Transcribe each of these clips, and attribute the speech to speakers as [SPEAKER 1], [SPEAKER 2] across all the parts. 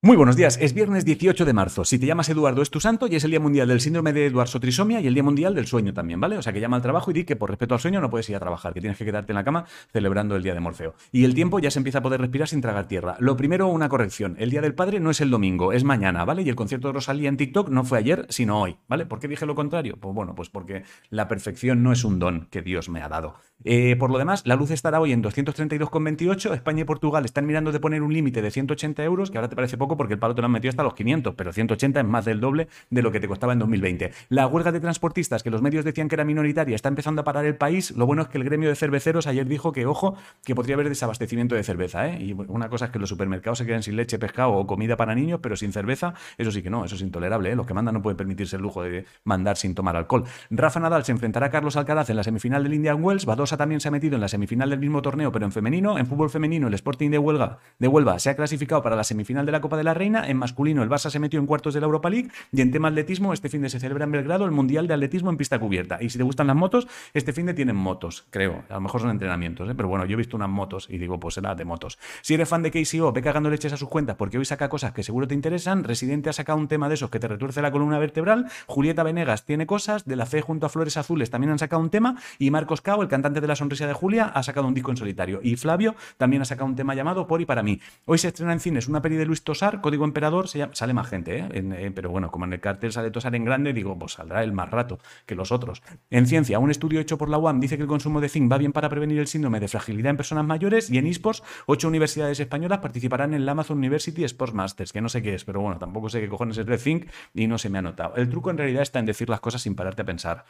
[SPEAKER 1] Muy buenos días, es viernes 18 de marzo. Si te llamas Eduardo es tu santo y es el Día Mundial del Síndrome de Eduardo-Trisomia y el Día Mundial del Sueño también, ¿vale? O sea que llama al trabajo y di que por respeto al sueño no puedes ir a trabajar, que tienes que quedarte en la cama celebrando el Día de Morfeo. Y el tiempo ya se empieza a poder respirar sin tragar tierra. Lo primero, una corrección. El Día del Padre no es el domingo, es mañana, ¿vale? Y el concierto de Rosalía en TikTok no fue ayer, sino hoy, ¿vale? ¿Por qué dije lo contrario? Pues bueno, pues porque la perfección no es un don que Dios me ha dado. Eh, por lo demás, la luz estará hoy en 232,28. España y Portugal están mirando de poner un límite de 180 euros, que ahora te parece poco porque el palo te lo han metido hasta los 500, pero 180 es más del doble de lo que te costaba en 2020. La huelga de transportistas, que los medios decían que era minoritaria, está empezando a parar el país. Lo bueno es que el gremio de cerveceros ayer dijo que, ojo, que podría haber desabastecimiento de cerveza. ¿eh? Y una cosa es que los supermercados se queden sin leche, pescado o comida para niños, pero sin cerveza, eso sí que no, eso es intolerable. ¿eh? Los que mandan no pueden permitirse el lujo de mandar sin tomar alcohol. Rafa Nadal se enfrentará a Carlos Alcaraz en la semifinal del Indian Wells. Badosa también se ha metido en la semifinal del mismo torneo, pero en femenino. En fútbol femenino, el Sporting de Huelva, de Huelva se ha clasificado para la semifinal de la Copa de la Reina. En masculino, el Barça se metió en cuartos de la Europa League. Y en tema atletismo, este fin de se celebra en Belgrado el Mundial de Atletismo en pista cubierta. Y si te gustan las motos, este fin de tienen motos, creo. A lo mejor son entrenamientos, ¿eh? pero bueno, yo he visto unas motos y digo, pues será de motos. Si eres fan de KCO, ve cagando leches a sus cuentas porque hoy saca cosas que seguro te interesan. Residente ha sacado un tema de esos que te retuerce la columna vertebral. Julieta Venegas tiene cosas. De la Fe junto a Flores Azules también han sacado un tema. Y Marcos Cao, el cantante de La Sonrisa de Julia, ha sacado un disco en solitario. Y Flavio también ha sacado un tema llamado Por y para mí. Hoy se estrena en cines una peli de Luis Tosar, Código Emperador, sale más gente. Eh, pero bueno, como en el cartel sale Tosar en grande, digo, pues saldrá el más rato que los otros. En ciencia, un estudio hecho por la UAM dice que el consumo de zinc va bien para prevenir el síndrome de fragilidad en personas mayores y en eSports, ocho universidades españolas participarán en la Amazon University Sports Masters, que no sé qué es, pero bueno, tampoco sé qué cojones es de zinc y no se me ha notado. El truco en realidad está en decir las cosas sin pararte a pensar.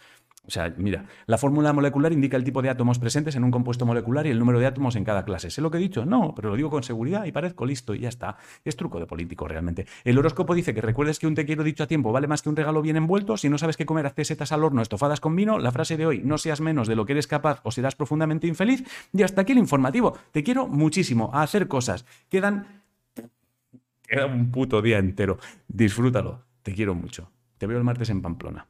[SPEAKER 1] O sea, mira, la fórmula molecular indica el tipo de átomos presentes en un compuesto molecular y el número de átomos en cada clase. ¿Sé lo que he dicho? No, pero lo digo con seguridad y parezco listo y ya está. Es truco de político realmente. El horóscopo dice que recuerdes que un te quiero dicho a tiempo vale más que un regalo bien envuelto. Si no sabes qué comer, hazte setas al horno estofadas con vino. La frase de hoy, no seas menos de lo que eres capaz o serás profundamente infeliz. Y hasta aquí el informativo. Te quiero muchísimo a hacer cosas. Quedan... Queda un puto día entero. Disfrútalo. Te quiero mucho. Te veo el martes en Pamplona.